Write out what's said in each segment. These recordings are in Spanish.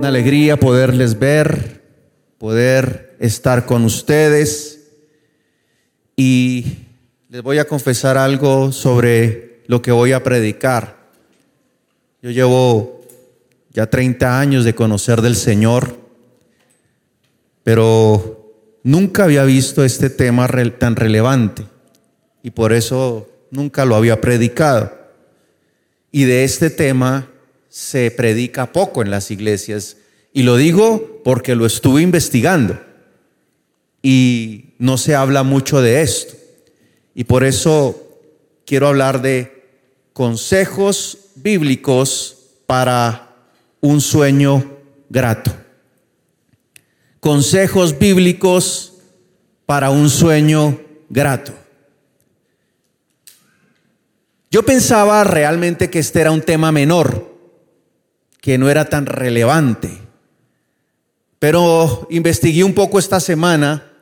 Una alegría poderles ver, poder estar con ustedes. Y les voy a confesar algo sobre lo que voy a predicar. Yo llevo ya 30 años de conocer del Señor, pero nunca había visto este tema tan relevante y por eso nunca lo había predicado. Y de este tema se predica poco en las iglesias. Y lo digo porque lo estuve investigando. Y no se habla mucho de esto. Y por eso quiero hablar de consejos bíblicos para un sueño grato. Consejos bíblicos para un sueño grato. Yo pensaba realmente que este era un tema menor, que no era tan relevante. Pero investigué un poco esta semana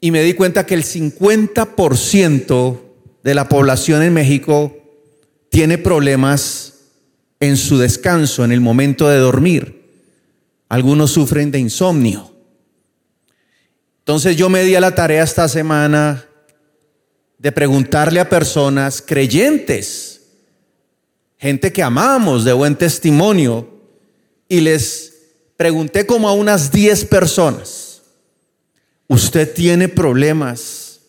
y me di cuenta que el 50% de la población en México tiene problemas en su descanso, en el momento de dormir. Algunos sufren de insomnio. Entonces yo me di a la tarea esta semana de preguntarle a personas creyentes gente que amamos, de buen testimonio, y les pregunté como a unas 10 personas, ¿usted tiene problemas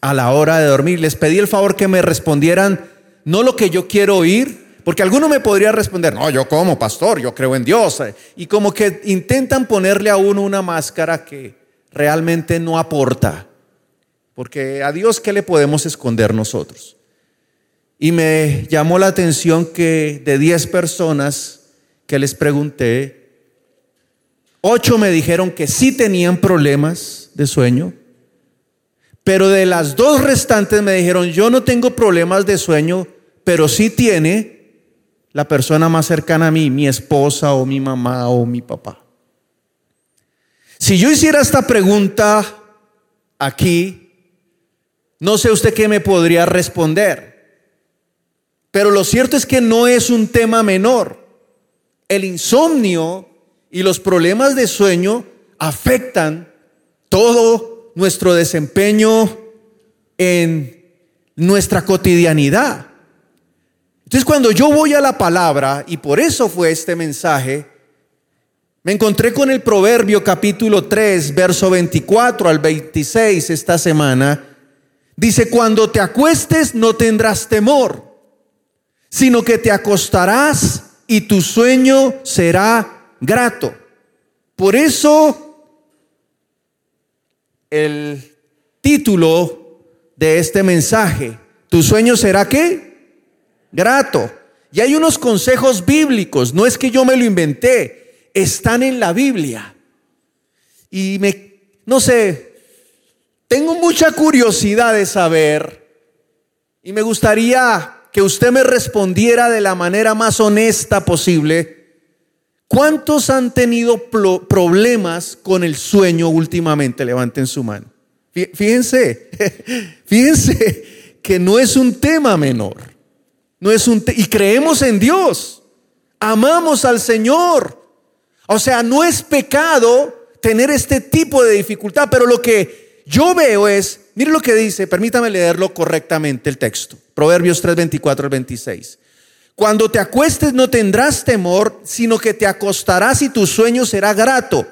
a la hora de dormir? Les pedí el favor que me respondieran no lo que yo quiero oír, porque alguno me podría responder, no, yo como pastor, yo creo en Dios, y como que intentan ponerle a uno una máscara que realmente no aporta, porque a Dios, ¿qué le podemos esconder nosotros? Y me llamó la atención que de 10 personas que les pregunté, 8 me dijeron que sí tenían problemas de sueño, pero de las dos restantes me dijeron, yo no tengo problemas de sueño, pero sí tiene la persona más cercana a mí, mi esposa o mi mamá o mi papá. Si yo hiciera esta pregunta aquí, no sé usted qué me podría responder. Pero lo cierto es que no es un tema menor. El insomnio y los problemas de sueño afectan todo nuestro desempeño en nuestra cotidianidad. Entonces cuando yo voy a la palabra, y por eso fue este mensaje, me encontré con el Proverbio capítulo 3, verso 24 al 26 esta semana. Dice, cuando te acuestes no tendrás temor sino que te acostarás y tu sueño será grato. Por eso el título de este mensaje, ¿tu sueño será qué? Grato. Y hay unos consejos bíblicos, no es que yo me lo inventé, están en la Biblia. Y me, no sé, tengo mucha curiosidad de saber y me gustaría que usted me respondiera de la manera más honesta posible. ¿Cuántos han tenido problemas con el sueño últimamente? Levanten su mano. Fíjense, fíjense que no es un tema menor. No es un y creemos en Dios. Amamos al Señor. O sea, no es pecado tener este tipo de dificultad, pero lo que yo veo es Mire lo que dice, permítame leerlo correctamente el texto. Proverbios 3, 24 al 26. Cuando te acuestes no tendrás temor, sino que te acostarás y tu sueño será grato.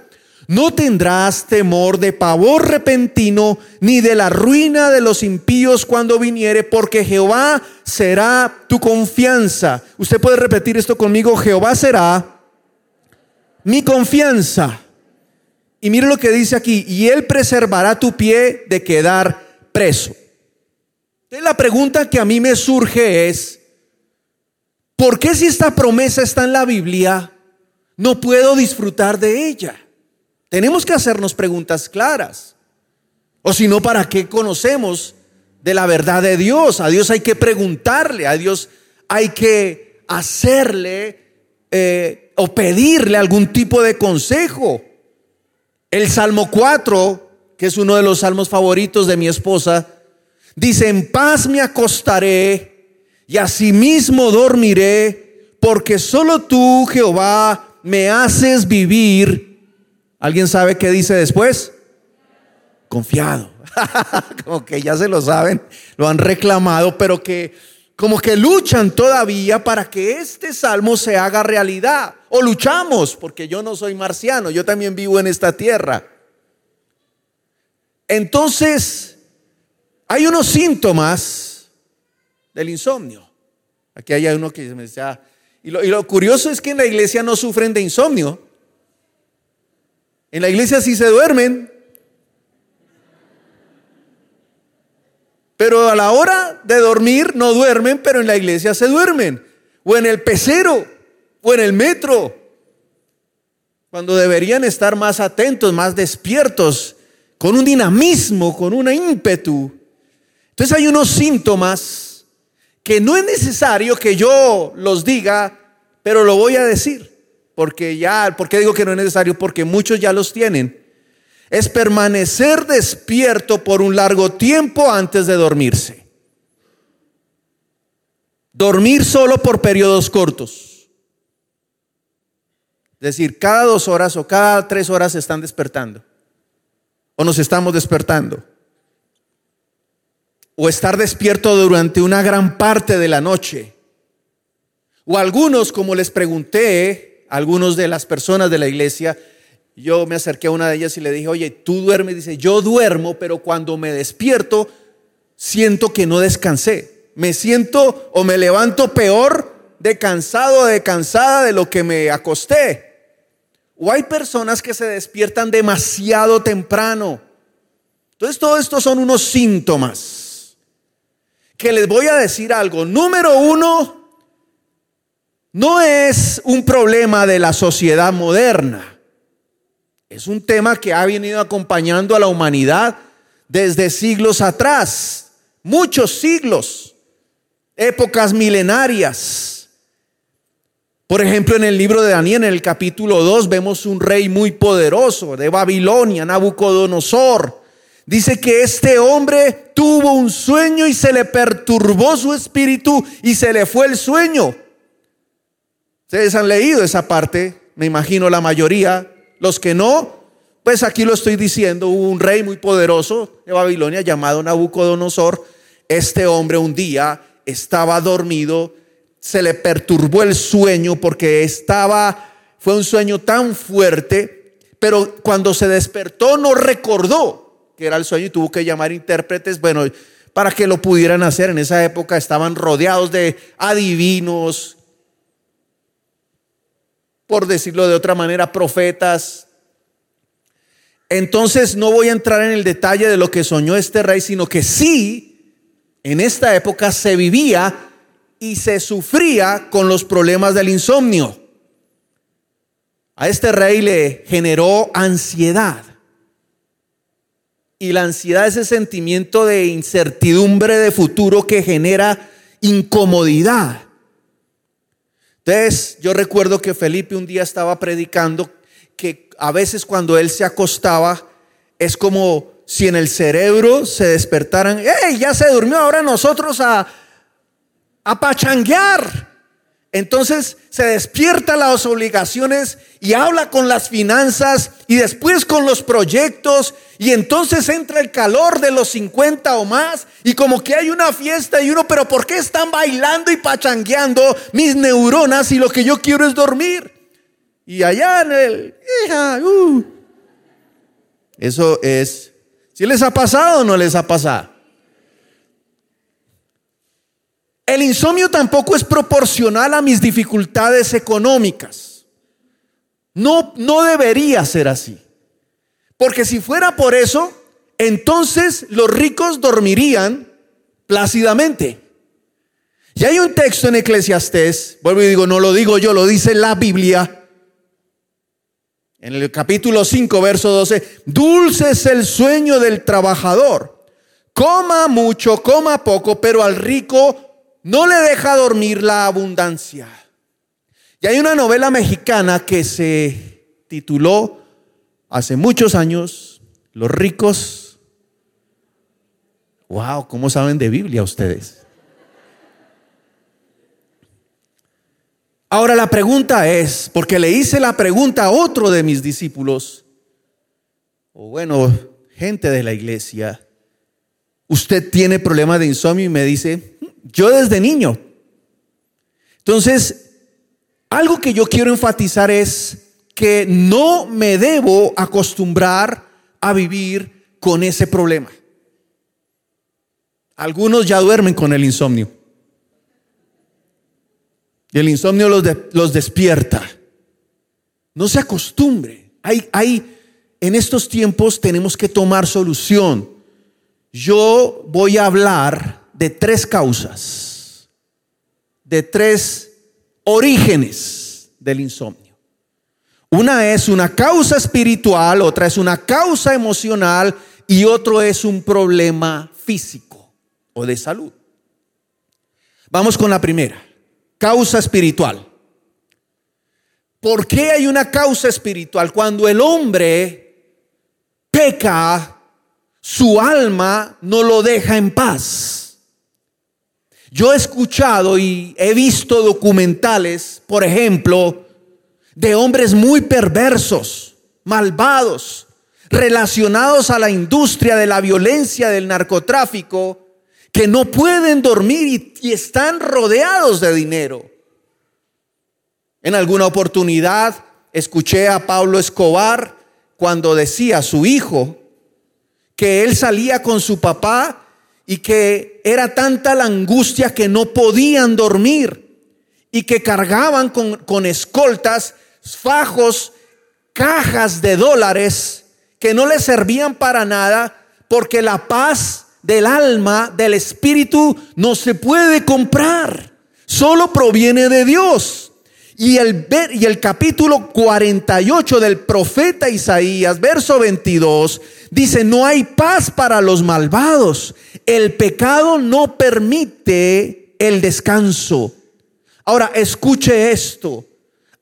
No tendrás temor de pavor repentino, ni de la ruina de los impíos cuando viniere, porque Jehová será tu confianza. Usted puede repetir esto conmigo, Jehová será mi confianza. Y mire lo que dice aquí, y Él preservará tu pie de quedar preso. Entonces la pregunta que a mí me surge es, ¿por qué si esta promesa está en la Biblia, no puedo disfrutar de ella? Tenemos que hacernos preguntas claras. O si no, ¿para qué conocemos de la verdad de Dios? A Dios hay que preguntarle, a Dios hay que hacerle eh, o pedirle algún tipo de consejo. El Salmo 4, que es uno de los salmos favoritos de mi esposa, dice, en paz me acostaré y asimismo dormiré, porque solo tú, Jehová, me haces vivir. ¿Alguien sabe qué dice después? Confiado. como que ya se lo saben, lo han reclamado, pero que como que luchan todavía para que este salmo se haga realidad. O luchamos, porque yo no soy marciano, yo también vivo en esta tierra. Entonces, hay unos síntomas del insomnio. Aquí hay uno que me decía, y lo, y lo curioso es que en la iglesia no sufren de insomnio. En la iglesia sí se duermen, Pero a la hora de dormir no duermen, pero en la iglesia se duermen. O en el pecero, o en el metro. Cuando deberían estar más atentos, más despiertos, con un dinamismo, con un ímpetu. Entonces hay unos síntomas que no es necesario que yo los diga, pero lo voy a decir. Porque ya, ¿por qué digo que no es necesario? Porque muchos ya los tienen es permanecer despierto por un largo tiempo antes de dormirse. Dormir solo por periodos cortos. Es decir, cada dos horas o cada tres horas se están despertando. O nos estamos despertando. O estar despierto durante una gran parte de la noche. O algunos, como les pregunté, algunos de las personas de la iglesia, yo me acerqué a una de ellas y le dije, oye, tú duermes. Dice, yo duermo, pero cuando me despierto, siento que no descansé. Me siento o me levanto peor de cansado de cansada de lo que me acosté. O hay personas que se despiertan demasiado temprano. Entonces, todo esto son unos síntomas. Que les voy a decir algo. Número uno, no es un problema de la sociedad moderna. Es un tema que ha venido acompañando a la humanidad desde siglos atrás, muchos siglos, épocas milenarias. Por ejemplo, en el libro de Daniel, en el capítulo 2, vemos un rey muy poderoso de Babilonia, Nabucodonosor. Dice que este hombre tuvo un sueño y se le perturbó su espíritu y se le fue el sueño. Ustedes han leído esa parte, me imagino la mayoría. Los que no, pues aquí lo estoy diciendo, hubo un rey muy poderoso de Babilonia llamado Nabucodonosor. Este hombre un día estaba dormido, se le perturbó el sueño porque estaba, fue un sueño tan fuerte, pero cuando se despertó no recordó que era el sueño y tuvo que llamar intérpretes, bueno, para que lo pudieran hacer. En esa época estaban rodeados de adivinos, por decirlo de otra manera, profetas. Entonces no voy a entrar en el detalle de lo que soñó este rey, sino que sí, en esta época se vivía y se sufría con los problemas del insomnio. A este rey le generó ansiedad. Y la ansiedad es ese sentimiento de incertidumbre de futuro que genera incomodidad. Entonces, yo recuerdo que Felipe un día estaba predicando que a veces cuando él se acostaba es como si en el cerebro se despertaran, ¡hey! Ya se durmió, ahora nosotros a, a pachanguear. Entonces se despierta las obligaciones y habla con las finanzas y después con los proyectos y entonces entra el calor de los 50 o más y como que hay una fiesta y uno, pero ¿por qué están bailando y pachangueando mis neuronas y lo que yo quiero es dormir? Y allá en el, uh. eso es, si les ha pasado o no les ha pasado. El insomnio tampoco es proporcional a mis dificultades económicas. No, no debería ser así. Porque si fuera por eso, entonces los ricos dormirían plácidamente. Y hay un texto en Eclesiastés, vuelvo y digo, no lo digo yo, lo dice la Biblia. En el capítulo 5, verso 12, dulce es el sueño del trabajador. Coma mucho, coma poco, pero al rico no le deja dormir la abundancia. Y hay una novela mexicana que se tituló hace muchos años, Los ricos. Wow, ¿cómo saben de Biblia ustedes? Ahora la pregunta es, porque le hice la pregunta a otro de mis discípulos, o bueno, gente de la iglesia, usted tiene problema de insomnio y me dice, yo desde niño. Entonces, algo que yo quiero enfatizar es que no me debo acostumbrar a vivir con ese problema. Algunos ya duermen con el insomnio. Y el insomnio los, los despierta. No se acostumbre. Hay, hay, en estos tiempos tenemos que tomar solución. Yo voy a hablar de tres causas, de tres orígenes del insomnio. Una es una causa espiritual, otra es una causa emocional y otro es un problema físico o de salud. Vamos con la primera, causa espiritual. ¿Por qué hay una causa espiritual? Cuando el hombre peca, su alma no lo deja en paz. Yo he escuchado y he visto documentales, por ejemplo, de hombres muy perversos, malvados, relacionados a la industria de la violencia, del narcotráfico, que no pueden dormir y, están rodeados de dinero. En alguna oportunidad escuché a Pablo Escobar cuando decía a su hijo que él salía con su papá y que era tanta la angustia que no podían dormir y que cargaban con, con escoltas fajos, cajas de dólares que no le servían para nada porque la paz del alma, del espíritu, no se puede comprar. Solo proviene de Dios. Y el, y el capítulo 48 del profeta Isaías, verso 22, dice, no hay paz para los malvados. El pecado no permite el descanso. Ahora, escuche esto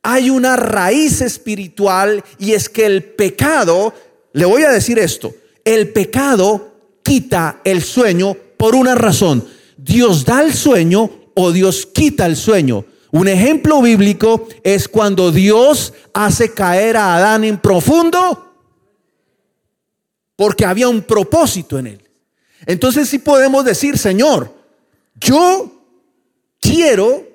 hay una raíz espiritual y es que el pecado, le voy a decir esto, el pecado quita el sueño por una razón. Dios da el sueño o Dios quita el sueño. Un ejemplo bíblico es cuando Dios hace caer a Adán en profundo porque había un propósito en él. Entonces sí podemos decir, Señor, yo quiero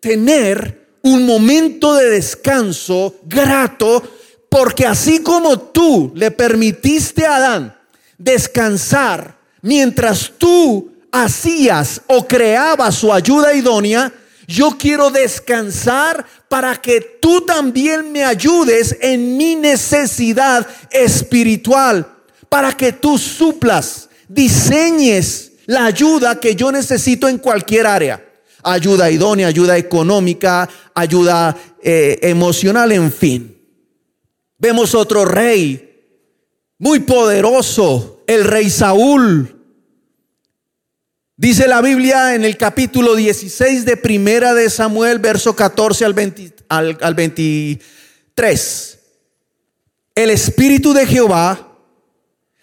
tener un momento de descanso grato, porque así como tú le permitiste a Adán descansar mientras tú hacías o creabas su ayuda idónea, yo quiero descansar para que tú también me ayudes en mi necesidad espiritual, para que tú suplas, diseñes la ayuda que yo necesito en cualquier área ayuda idónea, ayuda económica, ayuda eh, emocional, en fin. Vemos otro rey muy poderoso, el rey Saúl. Dice la Biblia en el capítulo 16 de Primera de Samuel, verso 14 al, al, al 23. El espíritu de Jehová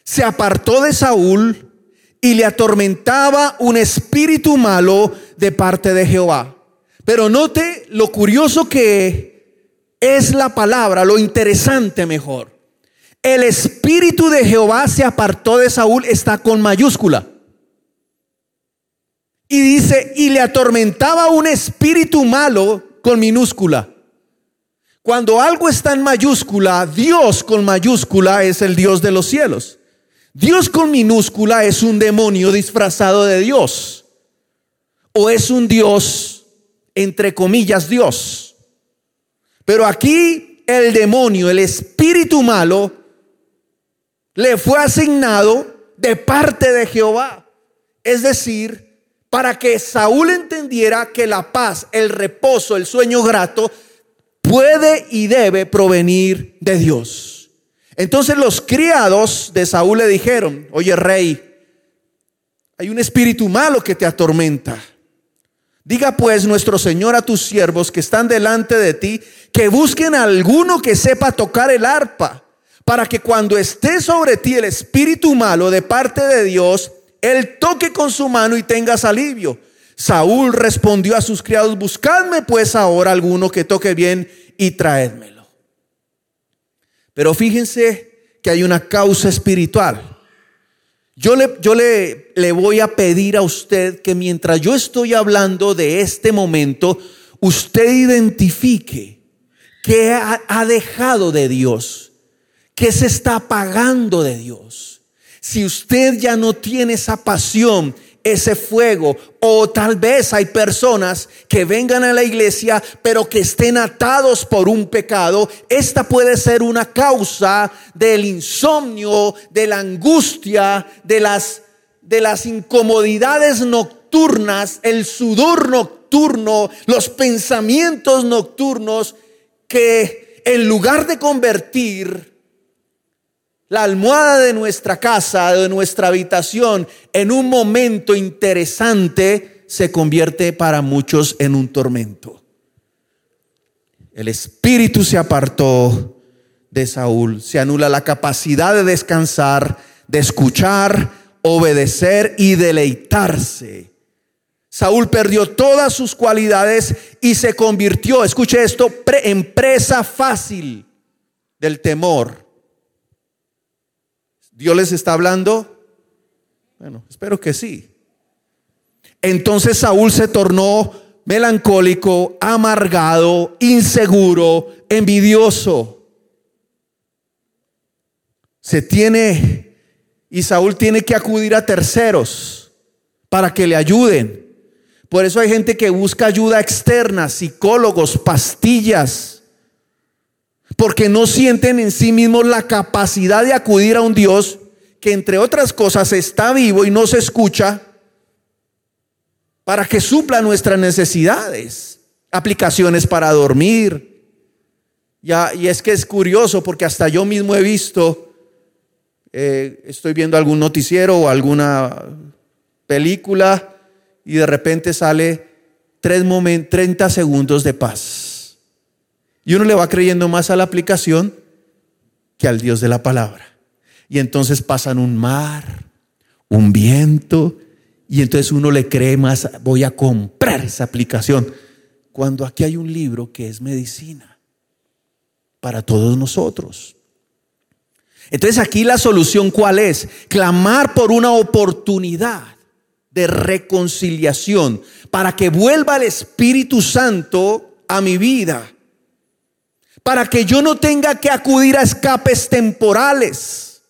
se apartó de Saúl y le atormentaba un espíritu malo de parte de Jehová. Pero note lo curioso que es la palabra, lo interesante mejor. El espíritu de Jehová se apartó de Saúl, está con mayúscula. Y dice, y le atormentaba un espíritu malo con minúscula. Cuando algo está en mayúscula, Dios con mayúscula es el Dios de los cielos. Dios con minúscula es un demonio disfrazado de Dios. O es un Dios, entre comillas, Dios. Pero aquí el demonio, el espíritu malo, le fue asignado de parte de Jehová. Es decir, para que Saúl entendiera que la paz, el reposo, el sueño grato puede y debe provenir de Dios. Entonces los criados de Saúl le dijeron, oye rey, hay un espíritu malo que te atormenta. Diga pues nuestro Señor a tus siervos que están delante de ti, que busquen a alguno que sepa tocar el arpa, para que cuando esté sobre ti el espíritu malo de parte de Dios, él toque con su mano y tengas alivio. Saúl respondió a sus criados, buscadme pues ahora alguno que toque bien y traédmelo. Pero fíjense que hay una causa espiritual. Yo, le, yo le, le voy a pedir a usted que mientras yo estoy hablando de este momento, usted identifique qué ha, ha dejado de Dios, qué se está apagando de Dios. Si usted ya no tiene esa pasión, ese fuego. O tal vez hay personas que vengan a la iglesia pero que estén atados por un pecado. Esta puede ser una causa del insomnio, de la angustia, de las, de las incomodidades nocturnas, el sudor nocturno, los pensamientos nocturnos que en lugar de convertir la almohada de nuestra casa, de nuestra habitación, en un momento interesante, se convierte para muchos en un tormento. El espíritu se apartó de Saúl, se anula la capacidad de descansar, de escuchar, obedecer y deleitarse. Saúl perdió todas sus cualidades y se convirtió, escuche esto, en presa fácil del temor ¿Dios les está hablando? Bueno, espero que sí. Entonces Saúl se tornó melancólico, amargado, inseguro, envidioso. Se tiene, y Saúl tiene que acudir a terceros para que le ayuden. Por eso hay gente que busca ayuda externa, psicólogos, pastillas porque no sienten en sí mismos la capacidad de acudir a un Dios que entre otras cosas está vivo y no se escucha para que supla nuestras necesidades, aplicaciones para dormir. Ya, y es que es curioso porque hasta yo mismo he visto, eh, estoy viendo algún noticiero o alguna película y de repente sale tres 30 segundos de paz. Y uno le va creyendo más a la aplicación que al Dios de la palabra. Y entonces pasan un mar, un viento, y entonces uno le cree más, voy a comprar esa aplicación. Cuando aquí hay un libro que es medicina para todos nosotros. Entonces aquí la solución cuál es? Clamar por una oportunidad de reconciliación para que vuelva el Espíritu Santo a mi vida para que yo no tenga que acudir a escapes temporales.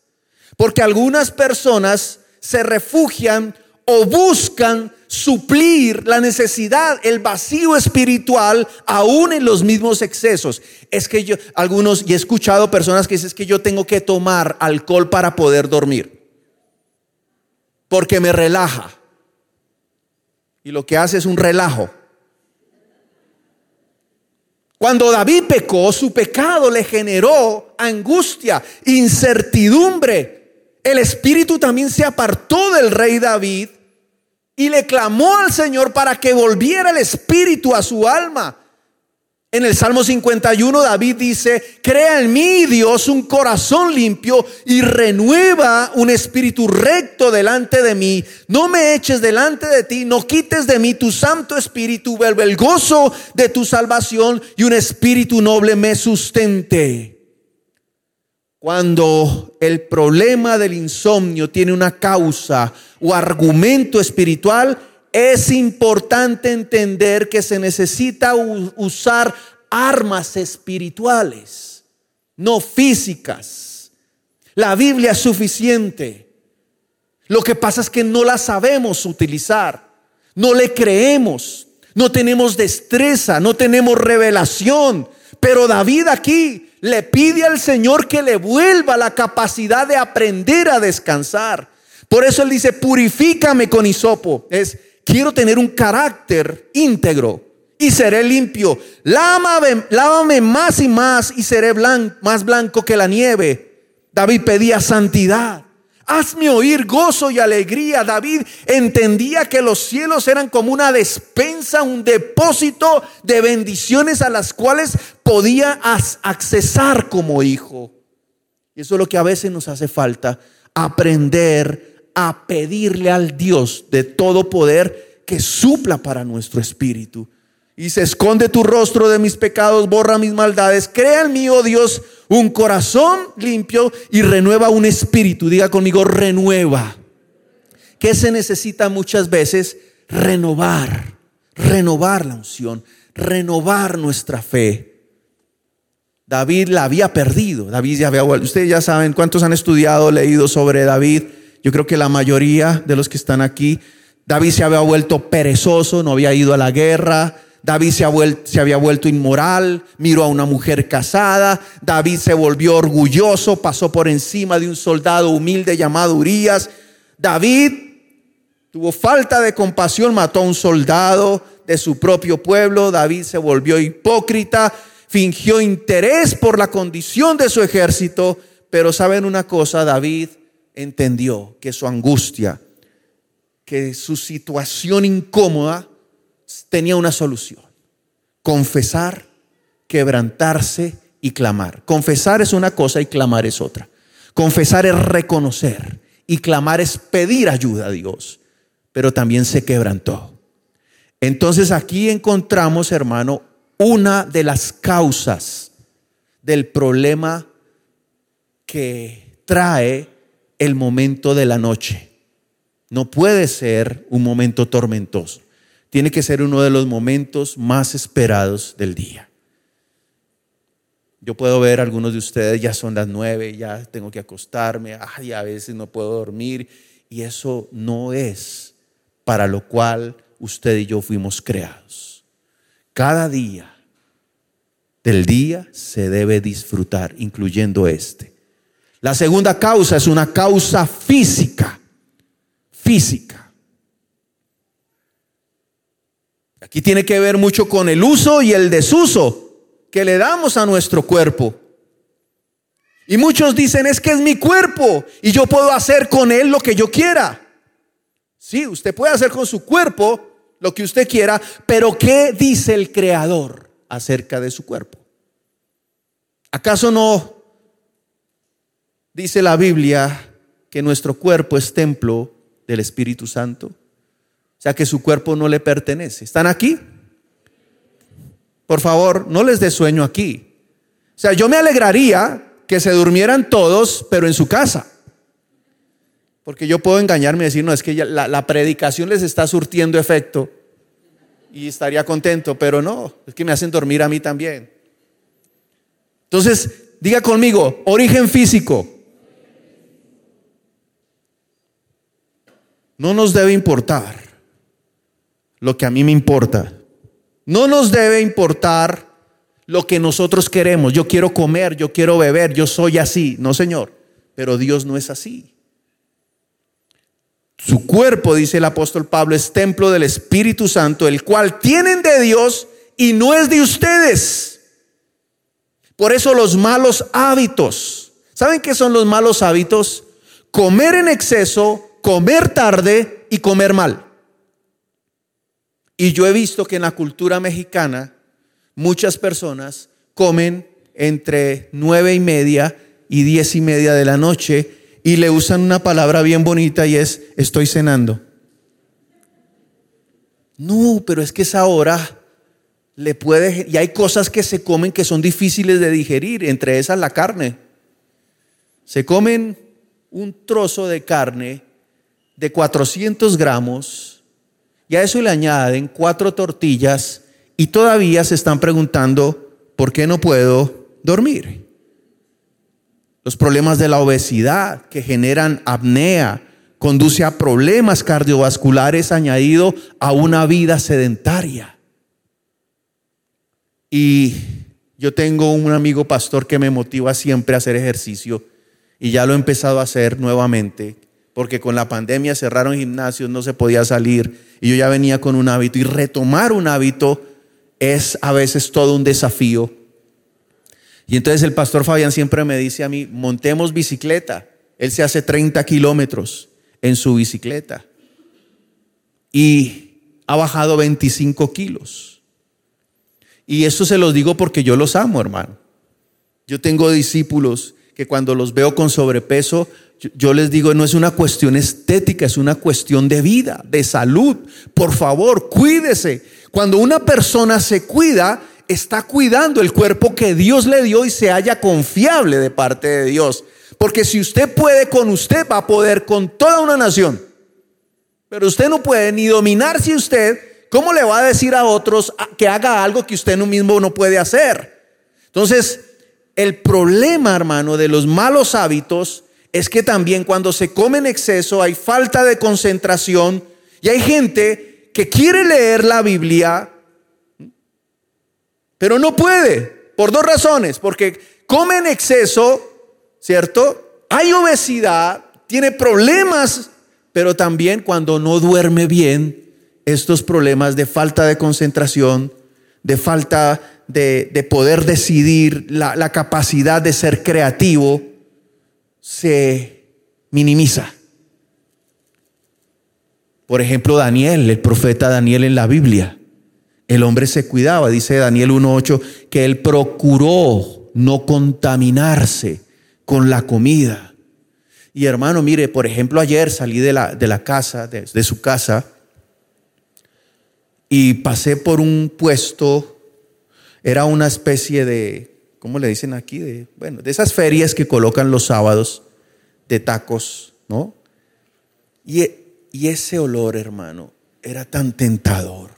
Porque algunas personas se refugian o buscan suplir la necesidad, el vacío espiritual, aún en los mismos excesos. Es que yo, algunos, y he escuchado personas que dicen que yo tengo que tomar alcohol para poder dormir, porque me relaja. Y lo que hace es un relajo. Cuando David pecó, su pecado le generó angustia, incertidumbre. El espíritu también se apartó del rey David y le clamó al Señor para que volviera el espíritu a su alma. En el Salmo 51 David dice, crea en mí Dios un corazón limpio y renueva un espíritu recto delante de mí. No me eches delante de ti, no quites de mí tu santo espíritu, vuelve el gozo de tu salvación y un espíritu noble me sustente. Cuando el problema del insomnio tiene una causa o argumento espiritual, es importante entender que se necesita usar armas espirituales, no físicas. La Biblia es suficiente. Lo que pasa es que no la sabemos utilizar, no le creemos, no tenemos destreza, no tenemos revelación. Pero David aquí le pide al Señor que le vuelva la capacidad de aprender a descansar. Por eso él dice, purifícame con hisopo. Es Quiero tener un carácter íntegro y seré limpio. Lávame, lávame más y más y seré más blanco que la nieve. David pedía santidad. Hazme oír gozo y alegría. David entendía que los cielos eran como una despensa, un depósito de bendiciones a las cuales podía accesar como hijo. Y eso es lo que a veces nos hace falta, aprender a pedirle al Dios de todo poder que supla para nuestro espíritu. Y se esconde tu rostro de mis pecados, borra mis maldades. Crea en mí, oh Dios, un corazón limpio y renueva un espíritu. Diga conmigo, renueva. ¿Qué se necesita muchas veces? Renovar, renovar la unción, renovar nuestra fe. David la había perdido. David ya había Ustedes ya saben cuántos han estudiado, leído sobre David. Yo creo que la mayoría de los que están aquí, David se había vuelto perezoso, no había ido a la guerra, David se, se, había vuelto inmoral, miró a una mujer casada, David se volvió orgulloso, pasó por encima de un soldado humilde llamado Urias. David tuvo falta de compasión, mató a un soldado de su propio pueblo, David se volvió hipócrita, fingió interés por la condición de su ejército, pero saben una cosa, David entendió que su angustia, que su situación incómoda, tenía una solución. Confesar, quebrantarse y clamar. Confesar es una cosa y clamar es otra. Confesar es reconocer y clamar es pedir ayuda a Dios. Pero también se quebrantó. Entonces aquí encontramos, hermano, una de las causas del problema que trae el momento de la noche. No puede ser un momento tormentoso tiene que ser uno de los momentos más esperados del día. Yo puedo ver algunos de ustedes, ya son las nueve, ya tengo que acostarme, ay, a veces no puedo dormir, y eso no es para lo cual usted y yo fuimos creados. Cada día del día se debe disfrutar, incluyendo este. La segunda causa es una causa física, física. Aquí tiene que ver mucho con el uso y el desuso que le damos a nuestro cuerpo. Y muchos dicen, es que es mi cuerpo y yo puedo hacer con él lo que yo quiera. Sí, usted puede hacer con su cuerpo lo que usted quiera, pero ¿qué dice el Creador acerca de su cuerpo? ¿Acaso no dice la Biblia que nuestro cuerpo es templo del Espíritu Santo? O sea que su cuerpo no le pertenece. ¿Están aquí? Por favor, no les dé sueño aquí. O sea, yo me alegraría que se durmieran todos, pero en su casa. Porque yo puedo engañarme y decir, no, es que la, la predicación les está surtiendo efecto y estaría contento, pero no, es que me hacen dormir a mí también. Entonces, diga conmigo, origen físico. No nos debe importar lo que a mí me importa. No nos debe importar lo que nosotros queremos. Yo quiero comer, yo quiero beber, yo soy así. No, Señor, pero Dios no es así. Su cuerpo, dice el apóstol Pablo, es templo del Espíritu Santo, el cual tienen de Dios y no es de ustedes. Por eso los malos hábitos. ¿Saben qué son los malos hábitos? Comer en exceso, comer tarde y comer mal. Y yo he visto que en la cultura mexicana muchas personas comen entre nueve y media y diez y media de la noche y le usan una palabra bien bonita y es estoy cenando. No, pero es que esa hora le puede... Y hay cosas que se comen que son difíciles de digerir, entre esas la carne. Se comen un trozo de carne de 400 gramos y a eso le añaden cuatro tortillas y todavía se están preguntando, ¿por qué no puedo dormir? Los problemas de la obesidad que generan apnea conduce a problemas cardiovasculares añadido a una vida sedentaria. Y yo tengo un amigo pastor que me motiva siempre a hacer ejercicio y ya lo he empezado a hacer nuevamente, porque con la pandemia cerraron gimnasios, no se podía salir y yo ya venía con un hábito y retomar un hábito es a veces todo un desafío. Y entonces el pastor Fabián siempre me dice a mí, montemos bicicleta. Él se hace 30 kilómetros en su bicicleta y ha bajado 25 kilos. Y eso se los digo porque yo los amo, hermano. Yo tengo discípulos que cuando los veo con sobrepeso, yo les digo, no es una cuestión estética, es una cuestión de vida, de salud. Por favor, cuídese. Cuando una persona se cuida, está cuidando el cuerpo que Dios le dio y se halla confiable de parte de Dios. Porque si usted puede con usted, va a poder con toda una nación. Pero usted no puede ni dominarse usted. ¿Cómo le va a decir a otros que haga algo que usted mismo no puede hacer? Entonces, el problema, hermano, de los malos hábitos es que también cuando se come en exceso hay falta de concentración y hay gente que quiere leer la Biblia, pero no puede, por dos razones, porque come en exceso, ¿cierto? Hay obesidad, tiene problemas, pero también cuando no duerme bien, estos problemas de falta de concentración, de falta de, poder decidir, la capacidad de ser creativo, se minimiza. Por ejemplo, Daniel, el profeta Daniel en la Biblia. El hombre se cuidaba, dice Daniel 1.8, que él procuró no contaminarse con la comida. Y hermano, mire, por ejemplo, ayer salí de la, de la casa, de, de su casa, y pasé por un puesto, era una especie de, ¿cómo le dicen aquí? De, bueno, de esas ferias que colocan los sábados de tacos, ¿no? Y, y ese olor, hermano, era tan tentador.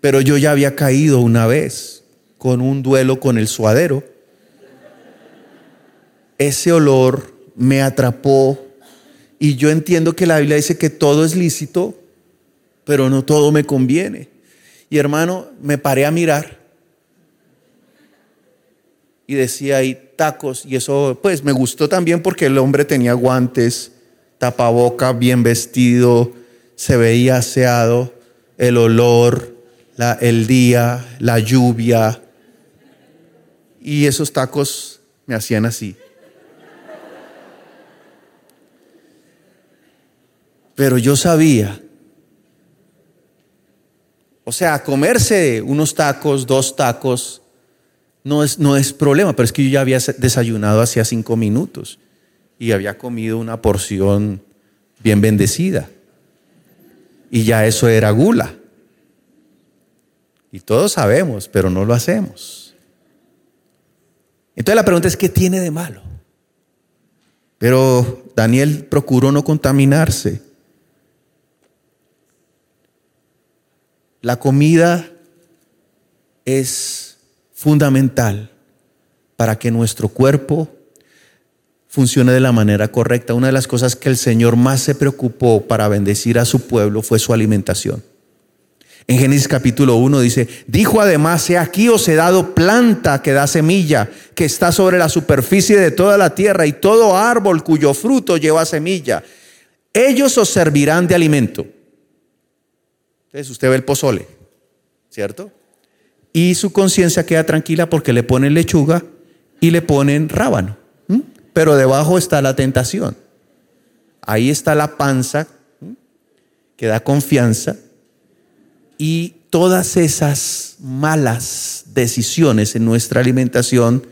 Pero yo ya había caído una vez con un duelo con el suadero. Ese olor me atrapó y yo entiendo que la Biblia dice que todo es lícito, pero no todo me conviene. Y hermano, me paré a mirar y decía ahí tacos y eso pues me gustó también porque el hombre tenía guantes, tapaboca, bien vestido, se veía aseado, el olor, la, el día, la lluvia y esos tacos me hacían así. Pero yo sabía, o sea, comerse unos tacos, dos tacos, no es, no es problema, pero es que yo ya había desayunado hacía cinco minutos y había comido una porción bien bendecida. Y ya eso era gula. Y todos sabemos, pero no lo hacemos. Entonces la pregunta es, ¿qué tiene de malo? Pero Daniel procuró no contaminarse. La comida es fundamental para que nuestro cuerpo funcione de la manera correcta. Una de las cosas que el Señor más se preocupó para bendecir a su pueblo fue su alimentación. En Génesis capítulo 1 dice, dijo además, he aquí os he dado planta que da semilla, que está sobre la superficie de toda la tierra y todo árbol cuyo fruto lleva semilla. Ellos os servirán de alimento. Entonces usted ve el pozole, ¿cierto? Y su conciencia queda tranquila porque le ponen lechuga y le ponen rábano. Pero debajo está la tentación. Ahí está la panza que da confianza y todas esas malas decisiones en nuestra alimentación,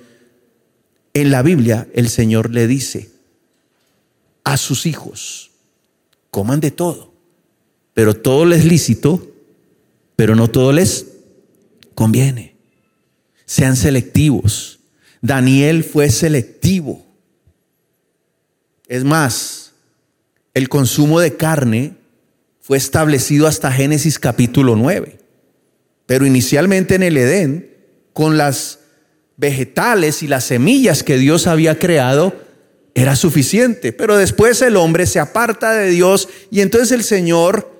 en la Biblia el Señor le dice a sus hijos, coman de todo, pero todo les lícito, pero no todo les conviene. Sean selectivos. Daniel fue selectivo. Es más, el consumo de carne fue establecido hasta Génesis capítulo 9. Pero inicialmente en el Edén, con las vegetales y las semillas que Dios había creado, era suficiente. Pero después el hombre se aparta de Dios y entonces el Señor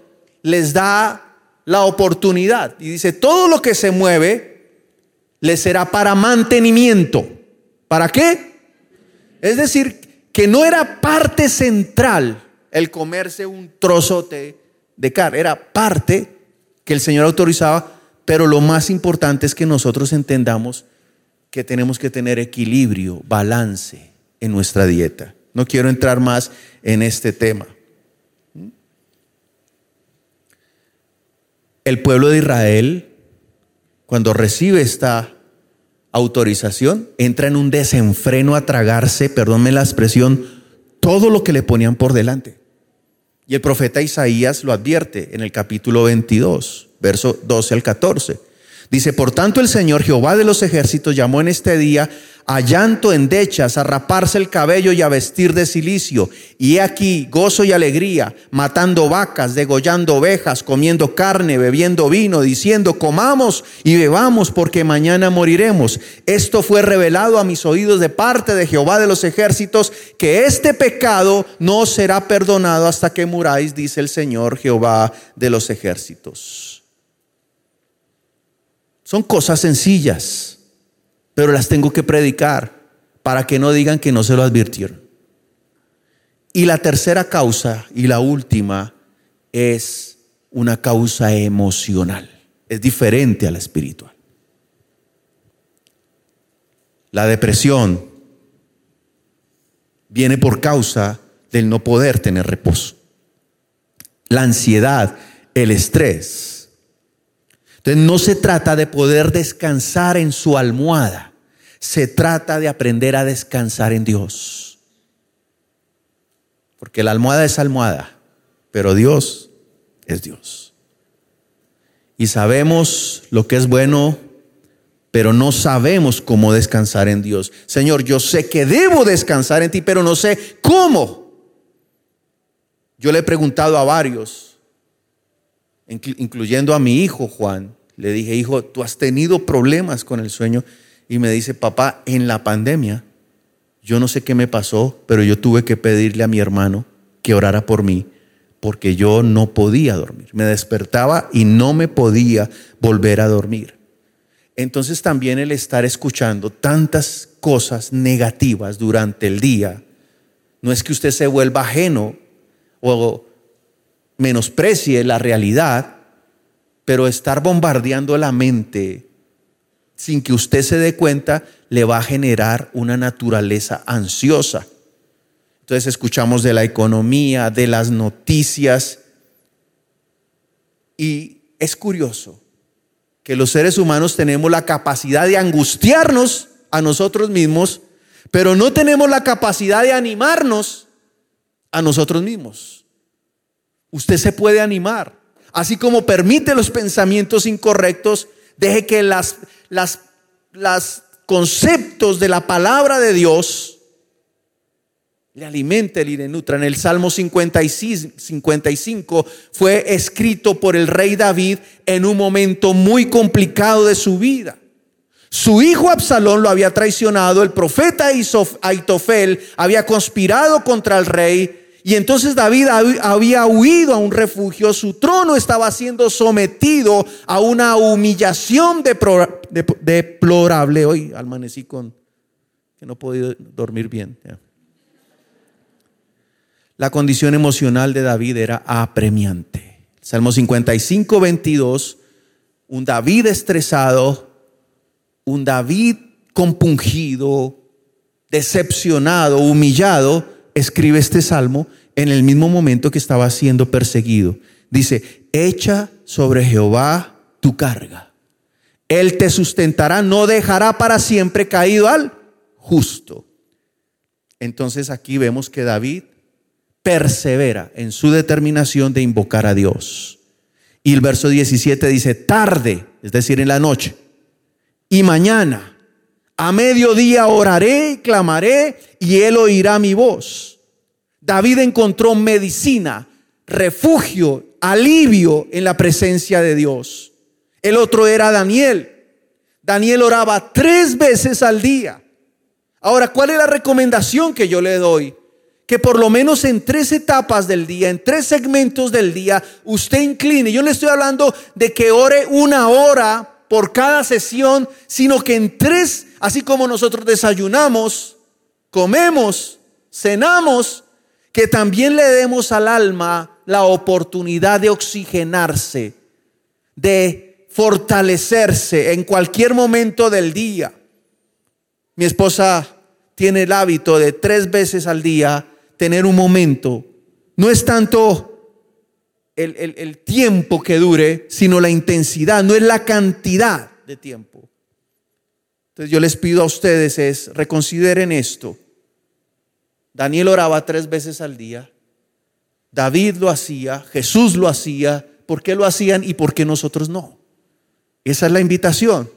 les da la oportunidad. Y dice, todo lo que se mueve le será para mantenimiento. ¿Para qué? Es decir, que no era parte central el comerse un trozote de carne, era parte que el Señor autorizaba, pero lo más importante es que nosotros entendamos que tenemos que tener equilibrio, balance en nuestra dieta. No quiero entrar más en este tema. El pueblo de Israel, cuando recibe esta autorización, entra en un desenfreno a tragarse, perdónme la expresión, todo lo que le ponían por delante. Y el profeta Isaías lo advierte en el capítulo 22, verso 12 al 14. Dice, por tanto el Señor Jehová de los ejércitos llamó en este día a llanto en dechas, a raparse el cabello y a vestir de silicio. Y he aquí gozo y alegría, matando vacas, degollando ovejas, comiendo carne, bebiendo vino, diciendo, comamos y bebamos porque mañana moriremos. Esto fue revelado a mis oídos de parte de Jehová de los ejércitos, que este pecado no será perdonado hasta que muráis, dice el Señor Jehová de los ejércitos. Son cosas sencillas pero las tengo que predicar para que no digan que no se lo advirtieron. Y la tercera causa y la última es una causa emocional. Es diferente a la espiritual. La depresión viene por causa del no poder tener reposo. La ansiedad, el estrés, entonces no se trata de poder descansar en su almohada, se trata de aprender a descansar en Dios. Porque la almohada es almohada, pero Dios es Dios. Y sabemos lo que es bueno, pero no sabemos cómo descansar en Dios. Señor, yo sé que debo descansar en ti, pero no sé cómo. Yo le he preguntado a varios, incluyendo a mi hijo Juan. Le dije, hijo, tú has tenido problemas con el sueño. Y me dice, papá, en la pandemia, yo no sé qué me pasó, pero yo tuve que pedirle a mi hermano que orara por mí, porque yo no podía dormir. Me despertaba y no me podía volver a dormir. Entonces también el estar escuchando tantas cosas negativas durante el día, no es que usted se vuelva ajeno o menosprecie la realidad, pero estar bombardeando la mente sin que usted se dé cuenta le va a generar una naturaleza ansiosa. Entonces escuchamos de la economía, de las noticias, y es curioso que los seres humanos tenemos la capacidad de angustiarnos a nosotros mismos, pero no tenemos la capacidad de animarnos a nosotros mismos usted se puede animar. Así como permite los pensamientos incorrectos, deje que las, las, conceptos de la palabra de Dios le alimente y le nutra. En el Salmo 55 fue escrito por el rey David en un momento muy complicado de su vida. Su hijo Absalón lo había traicionado, el profeta Aitofel había conspirado contra el rey y entonces David había huido a un refugio, su trono estaba siendo sometido a una humillación deplorable. Hoy amanecí con que no he podido dormir bien. La condición emocional de David era apremiante. Salmo 55, 22, un David estresado, un David compungido, decepcionado, humillado, escribe este salmo en el mismo momento que estaba siendo perseguido. Dice, echa sobre Jehová tu carga. Él te sustentará, no dejará para siempre caído al justo. Entonces aquí vemos que David persevera en su determinación de invocar a Dios. Y el verso 17 dice, tarde, es decir, en la noche, y mañana a mediodía oraré y clamaré y él oirá mi voz. David encontró medicina, refugio, alivio en la presencia de Dios. El otro era Daniel. Daniel oraba tres veces al día. Ahora, ¿cuál es la recomendación que yo le doy? Que por lo menos en tres etapas del día, en tres segmentos del día, usted incline. Yo le estoy hablando de que ore una hora por cada sesión, sino que en tres, así como nosotros desayunamos, comemos, cenamos, que también le demos al alma la oportunidad de oxigenarse, de fortalecerse en cualquier momento del día. Mi esposa tiene el hábito de tres veces al día tener un momento. No es tanto el, tiempo que dure, sino la intensidad, no es la cantidad de tiempo. Entonces yo les pido a ustedes es, reconsideren esto. Daniel oraba tres veces al día. David lo hacía, Jesús lo hacía. ¿Por qué lo hacían y por qué nosotros no? Esa es la invitación.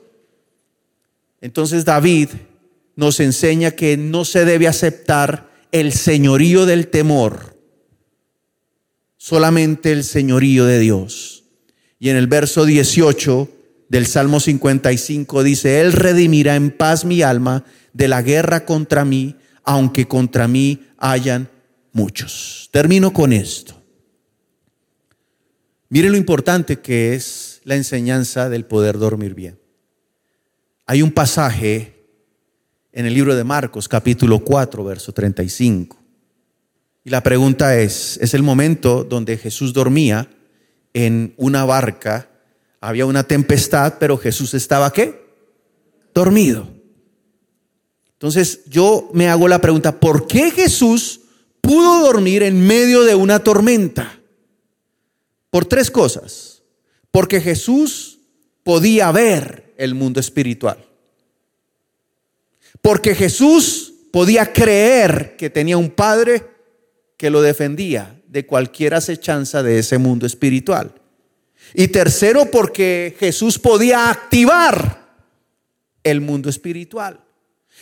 Entonces David nos enseña que no se debe aceptar el señorío del temor, solamente el señorío de Dios. Y en el verso 18 del Salmo 55 dice, Él redimirá en paz mi alma de la guerra contra mí, aunque contra mí hayan muchos. Termino con esto. Mire lo importante que es la enseñanza del poder dormir bien. Hay un pasaje en el libro de Marcos, capítulo 4, verso 35. Y la pregunta es, es el momento donde Jesús dormía en una barca había una tempestad, pero Jesús estaba qué? Dormido. Entonces yo me hago la pregunta, ¿por qué Jesús pudo dormir en medio de una tormenta? Por tres cosas. Porque Jesús podía ver el mundo espiritual. Porque Jesús podía creer que tenía un Padre que lo defendía de cualquier acechanza de ese mundo espiritual. Y tercero, porque Jesús podía activar el mundo espiritual.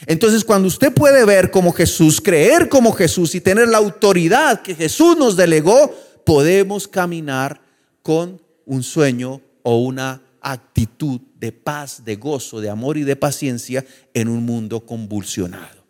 Entonces, cuando usted puede ver como Jesús, creer como Jesús y tener la autoridad que Jesús nos delegó, podemos caminar con un sueño o una actitud de paz, de gozo, de amor y de paciencia en un mundo convulsionado.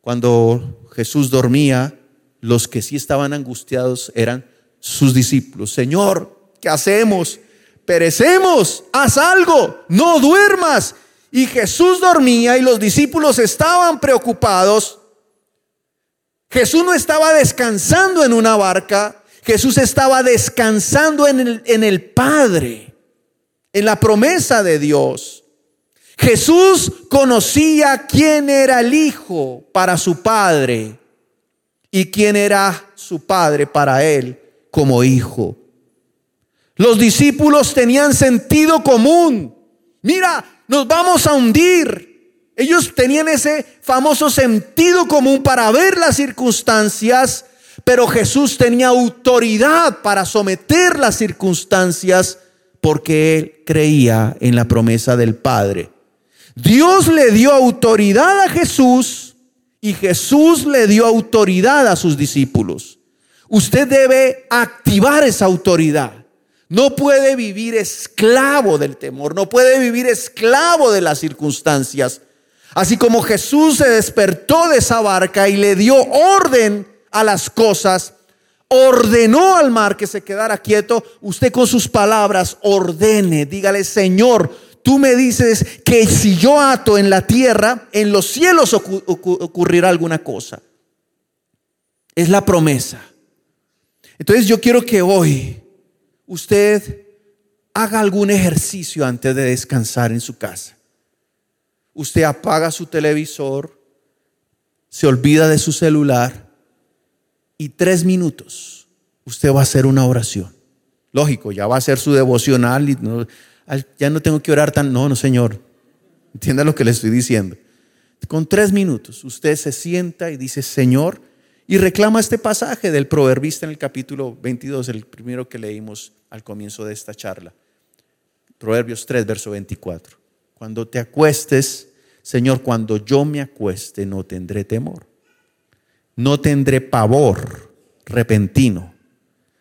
Cuando Jesús dormía, los que sí estaban angustiados eran sus discípulos, Señor, ¿qué hacemos? Perecemos, haz algo, no duermas. Y Jesús dormía y los discípulos estaban preocupados. Jesús no estaba descansando en una barca, Jesús estaba descansando en el, en el Padre, en la promesa de Dios. Jesús conocía quién era el Hijo para su Padre y quién era su Padre para él como hijo. Los discípulos tenían sentido común. Mira, nos vamos a hundir. Ellos tenían ese famoso sentido común para ver las circunstancias, pero Jesús tenía autoridad para someter las circunstancias porque él creía en la promesa del Padre. Dios le dio autoridad a Jesús y Jesús le dio autoridad a sus discípulos. Usted debe activar esa autoridad. No puede vivir esclavo del temor, no puede vivir esclavo de las circunstancias. Así como Jesús se despertó de esa barca y le dio orden a las cosas, ordenó al mar que se quedara quieto, usted con sus palabras ordene, dígale, Señor, tú me dices que si yo ato en la tierra, en los cielos ocurrirá alguna cosa. Es la promesa. Entonces yo quiero que hoy usted haga algún ejercicio antes de descansar en su casa. Usted apaga su televisor, se olvida de su celular y tres minutos usted va a hacer una oración. Lógico, ya va a hacer su devocional y ya no tengo que orar tan... No, no, Señor. Entienda lo que le estoy diciendo. Con tres minutos usted se sienta y dice, Señor, y reclama este pasaje del proverbista en el capítulo 22, el primero que leímos al comienzo de esta charla. Proverbios 3, verso 24. Cuando te acuestes, Señor, cuando yo me acueste no tendré temor. No tendré pavor repentino,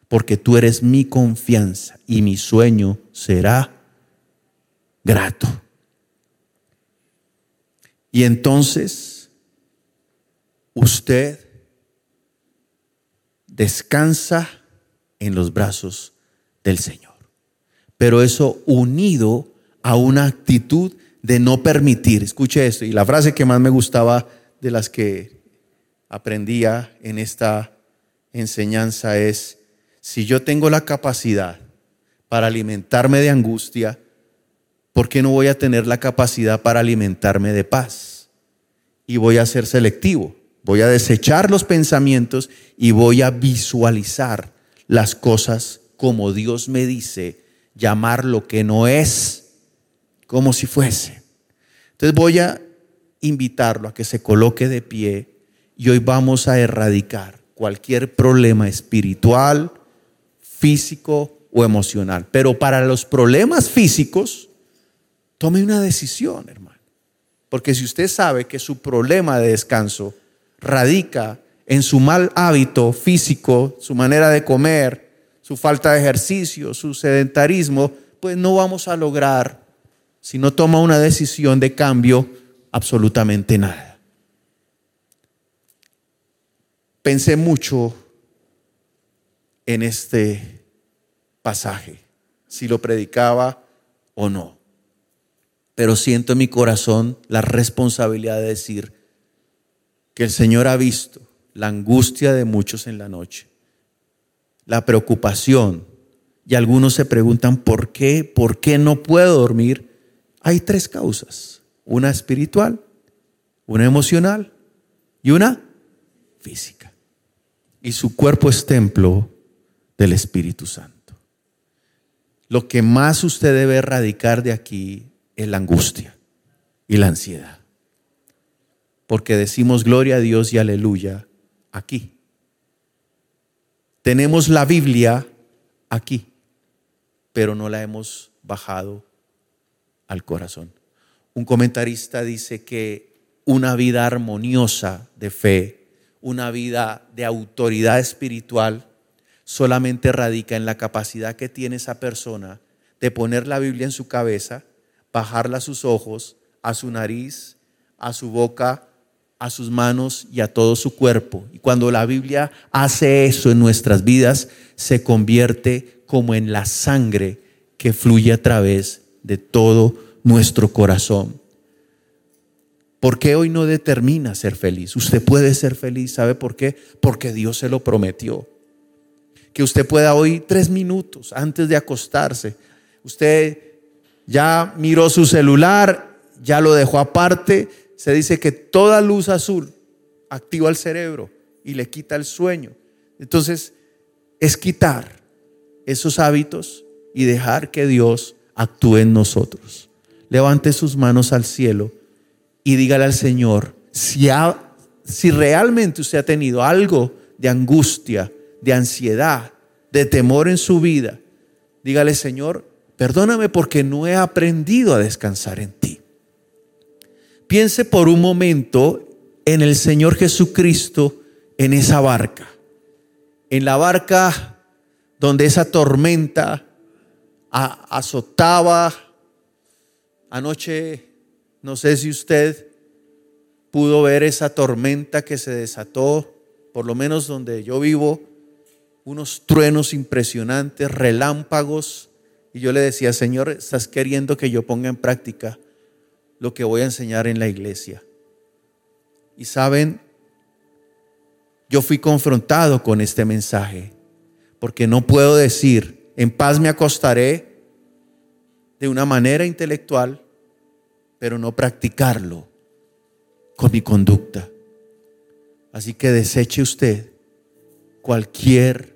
porque tú eres mi confianza y mi sueño será grato. Y entonces, usted descansa en los brazos del Señor. Pero eso unido a una actitud de no permitir, escuche esto, y la frase que más me gustaba de las que aprendía en esta enseñanza es, si yo tengo la capacidad para alimentarme de angustia, ¿por qué no voy a tener la capacidad para alimentarme de paz? Y voy a ser selectivo. Voy a desechar los pensamientos y voy a visualizar las cosas como Dios me dice, llamar lo que no es como si fuese. Entonces voy a invitarlo a que se coloque de pie y hoy vamos a erradicar cualquier problema espiritual, físico o emocional. Pero para los problemas físicos, tome una decisión, hermano. Porque si usted sabe que su problema de descanso radica en su mal hábito físico, su manera de comer, su falta de ejercicio, su sedentarismo, pues no vamos a lograr, si no toma una decisión de cambio, absolutamente nada. Pensé mucho en este pasaje, si lo predicaba o no. Pero siento en mi corazón la responsabilidad de decir que el Señor ha visto la angustia de muchos en la noche, la preocupación, y algunos se preguntan, ¿por qué? ¿Por qué no puedo dormir? Hay tres causas, una espiritual, una emocional y una física. Y su cuerpo es templo del Espíritu Santo. Lo que más usted debe erradicar de aquí es la angustia y la ansiedad. Porque decimos gloria a Dios y aleluya aquí. Tenemos la Biblia aquí, pero no la hemos bajado al corazón. Un comentarista dice que una vida armoniosa de fe, una vida de autoridad espiritual, solamente radica en la capacidad que tiene esa persona de poner la Biblia en su cabeza, bajarla a sus ojos, a su nariz, a su boca, a sus manos y a todo su cuerpo. Y cuando la Biblia hace eso en nuestras vidas, se convierte como en la sangre que fluye a través de todo nuestro corazón. ¿Por qué hoy no determina ser feliz? Usted puede ser feliz, ¿sabe por qué? Porque Dios se lo prometió que usted pueda hoy tres minutos antes de acostarse. Usted ya miró su celular, ya lo dejó aparte. Se dice que toda luz azul activa el cerebro y le quita el sueño. Entonces, es quitar esos hábitos y dejar que Dios actúe en nosotros. Levante sus manos al cielo y dígale al Señor, si, si realmente usted ha tenido algo de angustia, de ansiedad, de temor en su vida, dígale, Señor, perdóname porque no he aprendido a descansar en ti. Piense por un momento en el Señor Jesucristo en esa barca, en la barca donde esa tormenta azotaba. Anoche, no sé si usted pudo ver esa tormenta que se desató por lo menos donde yo vivo, unos truenos impresionantes, relámpagos. Y yo le decía, Señor, estás queriendo que yo ponga en práctica lo que voy a enseñar en la iglesia. Y saben, yo fui confrontado con este mensaje, porque no puedo decir, en paz me acostaré de una manera intelectual, pero no practicarlo con mi conducta. Así que deseche usted cualquier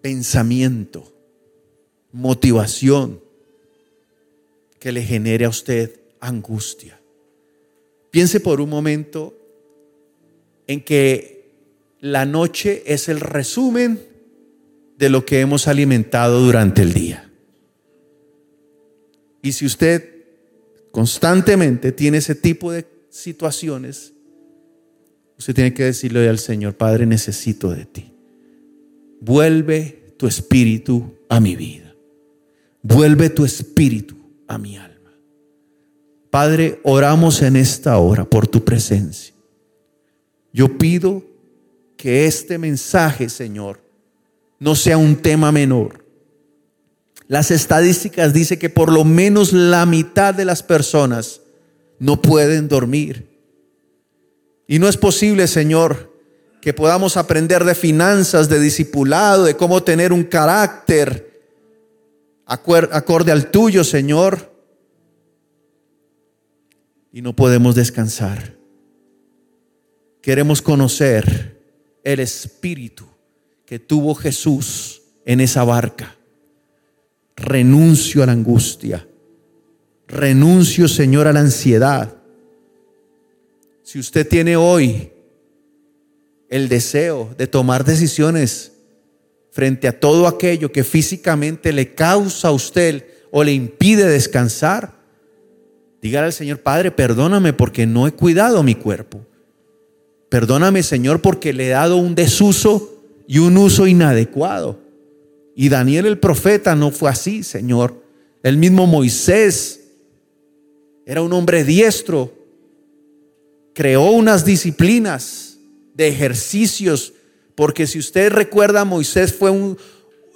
pensamiento, motivación que le genere a usted angustia. Piense por un momento en que la noche es el resumen de lo que hemos alimentado durante el día. Y si usted constantemente tiene ese tipo de situaciones, Usted tiene que decirle al Señor, Padre, necesito de ti. Vuelve tu espíritu a mi vida. Vuelve tu espíritu a mi alma. Padre, oramos en esta hora por tu presencia. Yo pido que este mensaje, Señor, no sea un tema menor. Las estadísticas dicen que por lo menos la mitad de las personas no pueden dormir y no es posible, Señor, que podamos aprender de finanzas, de discipulado, de cómo tener un carácter acorde al tuyo, Señor. Y no podemos descansar. Queremos conocer el espíritu que tuvo Jesús en esa barca. renuncio a la angustia, renuncio, Señor, a la ansiedad. Si usted tiene hoy el deseo de tomar decisiones frente a todo aquello que físicamente le causa a usted o le impide descansar, dígale al Señor, Padre, perdóname porque no he cuidado mi cuerpo. Perdóname, Señor, porque le he dado un desuso y un uso inadecuado. Y Daniel el profeta no fue así, Señor. El mismo Moisés era un hombre diestro. Creó unas disciplinas de ejercicios, porque si usted recuerda, Moisés fue un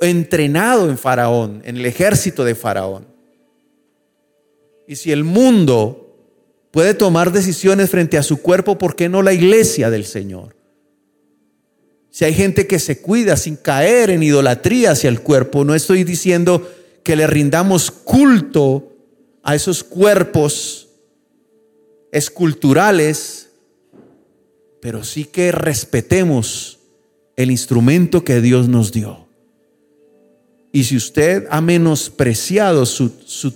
entrenado en Faraón, en el ejército de Faraón. Y si el mundo puede tomar decisiones frente a su cuerpo, ¿por qué no la iglesia del Señor? Si hay gente que se cuida sin caer en idolatría hacia el cuerpo, no estoy diciendo que le rindamos culto a esos cuerpos esculturales, pero sí que respetemos el instrumento que Dios nos dio. Y si usted ha menospreciado su, su,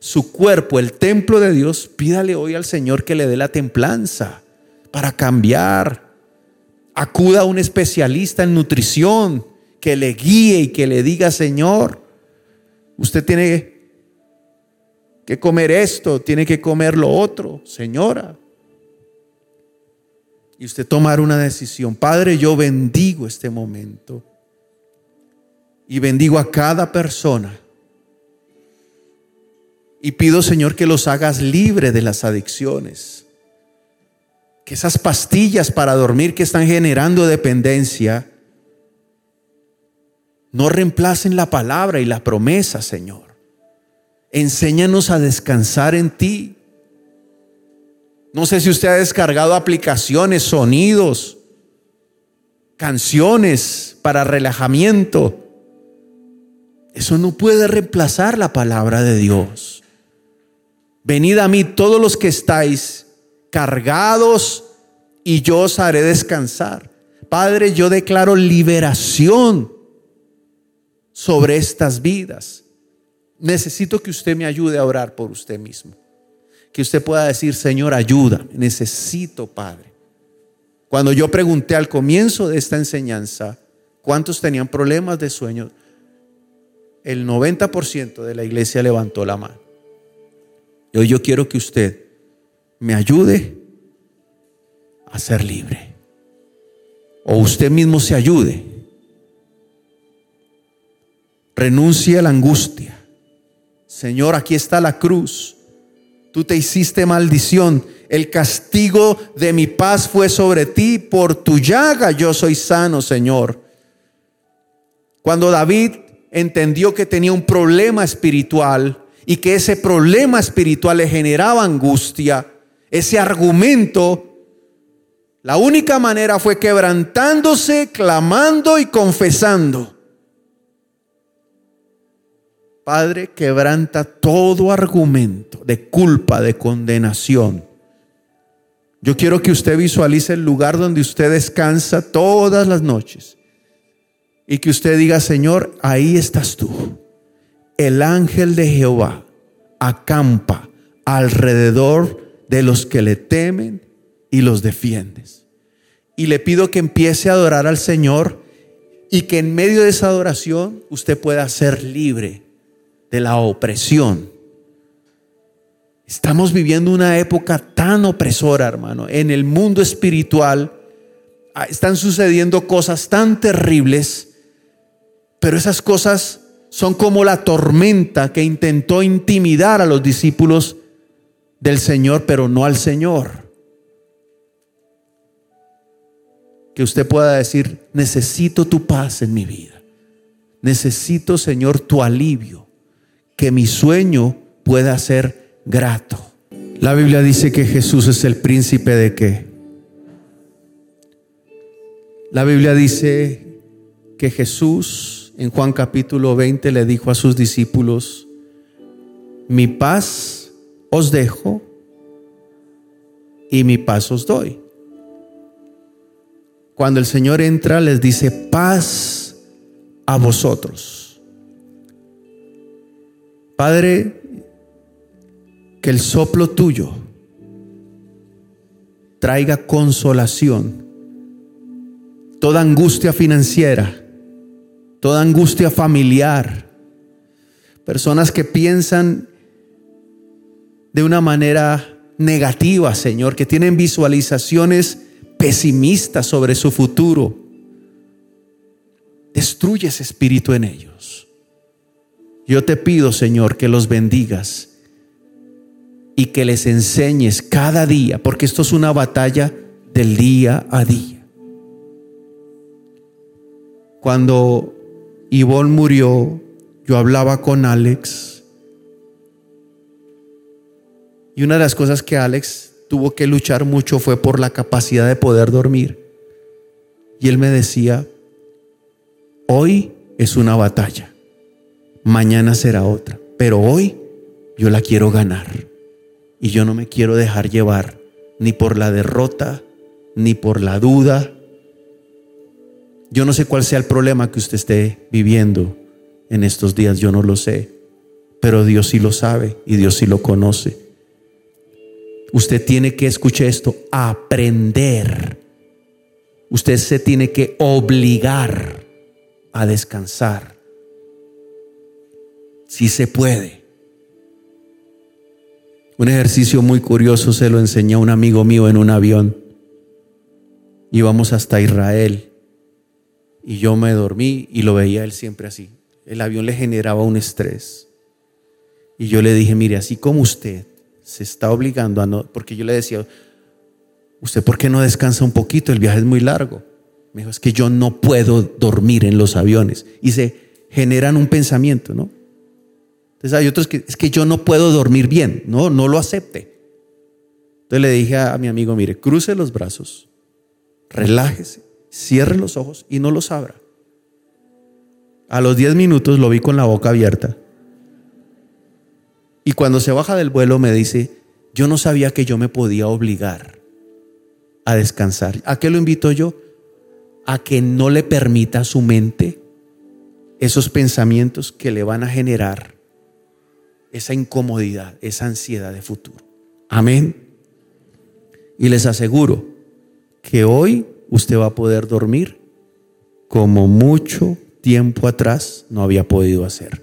su, cuerpo, el templo de Dios, pídale hoy al Señor que le dé la templanza para cambiar acuda a un especialista en nutrición que le guíe y que le diga, Señor, usted tiene que comer esto, tiene que comer lo otro, señora. Y usted tomar una decisión. Padre, yo bendigo este momento. Y bendigo a cada persona. Y pido, Señor, que los hagas libre de las adicciones que esas pastillas para dormir que están generando dependencia no reemplacen la palabra y la promesa, Señor. Enséñanos a descansar en ti. No sé si usted ha descargado aplicaciones, sonidos, canciones para relajamiento. Eso no puede reemplazar la palabra de Dios. Venid a mí todos los que estáis cargados y yo os haré descansar. Padre, yo declaro liberación sobre estas vidas. Necesito que usted me ayude a orar por usted mismo. Que usted pueda decir, Señor, ayuda. Necesito, Padre. Cuando yo pregunté al comienzo de esta enseñanza, ¿cuántos tenían problemas de sueño? El 90% de la iglesia levantó la mano. Hoy yo quiero que usted me ayude a ser libre. O usted mismo se ayude. Renuncie a la angustia. Señor, aquí está la cruz. Tú te hiciste maldición. El castigo de mi paz fue sobre ti. Por tu llaga yo soy sano, Señor. Cuando David entendió que tenía un problema espiritual y que ese problema espiritual le generaba angustia, ese argumento, la única manera fue quebrantándose, clamando y confesando. Padre, quebranta todo argumento de culpa, de condenación. Yo quiero que usted visualice el lugar donde usted descansa todas las noches y que usted diga, Señor, ahí estás tú. El ángel de Jehová acampa alrededor de los que le temen y los defiendes. Y le pido que empiece a adorar al Señor y que en medio de esa adoración usted pueda ser libre de la opresión. Estamos viviendo una época tan opresora, hermano. En el mundo espiritual ah, están sucediendo cosas tan terribles, pero esas cosas son como la tormenta que intentó intimidar a los discípulos del Señor, pero no al Señor. Que usted pueda decir, necesito tu paz en mi vida. Necesito, Señor, tu alivio. Que mi sueño pueda ser grato. La Biblia dice que Jesús es el príncipe de qué? La Biblia dice que Jesús en Juan capítulo 20 le dijo a sus discípulos, mi paz os dejo y mi paz os doy. Cuando el Señor entra, les dice paz a vosotros. Padre, que el soplo tuyo traiga consolación. Toda angustia financiera, toda angustia familiar, personas que piensan de una manera negativa, Señor, que tienen visualizaciones pesimistas sobre su futuro. Destruye ese espíritu en ellos. Yo te pido, Señor, que los bendigas y que les enseñes cada día, porque esto es una batalla del día a día. Cuando Ivonne murió, yo hablaba con Alex. Y una de las cosas que Alex tuvo que luchar mucho fue por la capacidad de poder dormir. Y él me decía, hoy es una batalla, mañana será otra, pero hoy yo la quiero ganar. Y yo no me quiero dejar llevar ni por la derrota, ni por la duda. Yo no sé cuál sea el problema que usted esté viviendo en estos días, yo no lo sé, pero Dios sí lo sabe y Dios sí lo conoce. Usted tiene que, escuchar esto, aprender. Usted se tiene que obligar a descansar. Si se puede. Un ejercicio muy curioso se lo enseñó un amigo mío en un avión. Íbamos hasta Israel y yo me dormí y lo veía él siempre así. El avión le generaba un estrés. Y yo le dije, mire, así como usted se está obligando a no, porque yo le decía, ¿usted por qué no descansa un poquito? El viaje es muy largo. Me dijo, es que yo no puedo dormir en los aviones. Y se generan un pensamiento, ¿no? Entonces hay otros que es que yo no puedo dormir bien, no, no lo acepte. Entonces le dije a mi amigo, mire, cruce los brazos, relájese, cierre los ojos y no los abra. A los 10 minutos lo vi con la boca abierta. Y cuando se baja del vuelo me dice, yo no sabía que yo me podía obligar a descansar. ¿A qué lo invito yo? A que no le permita a su mente esos pensamientos que le van a generar esa incomodidad, esa ansiedad de futuro. Amén. Y les aseguro que hoy usted va a poder dormir como mucho tiempo atrás no había podido hacer.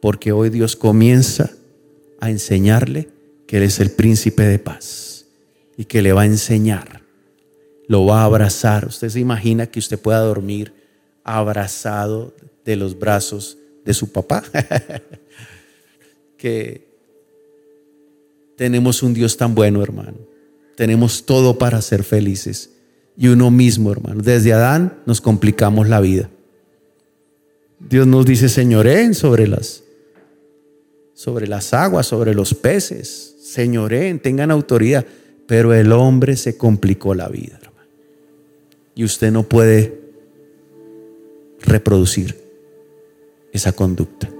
Porque hoy Dios comienza a enseñarle que Él es el príncipe de paz y que le va a enseñar, lo va a abrazar. Usted se imagina que usted pueda dormir abrazado de los brazos de su papá. que tenemos un Dios tan bueno, hermano. Tenemos todo para ser felices. Y uno mismo, hermano. Desde Adán nos complicamos la vida. Dios nos dice, señoreen sobre las, sobre las aguas, sobre los peces. Señoreen, tengan autoridad. Pero el hombre se complicó la vida, hermano. Y usted no puede reproducir esa conducta.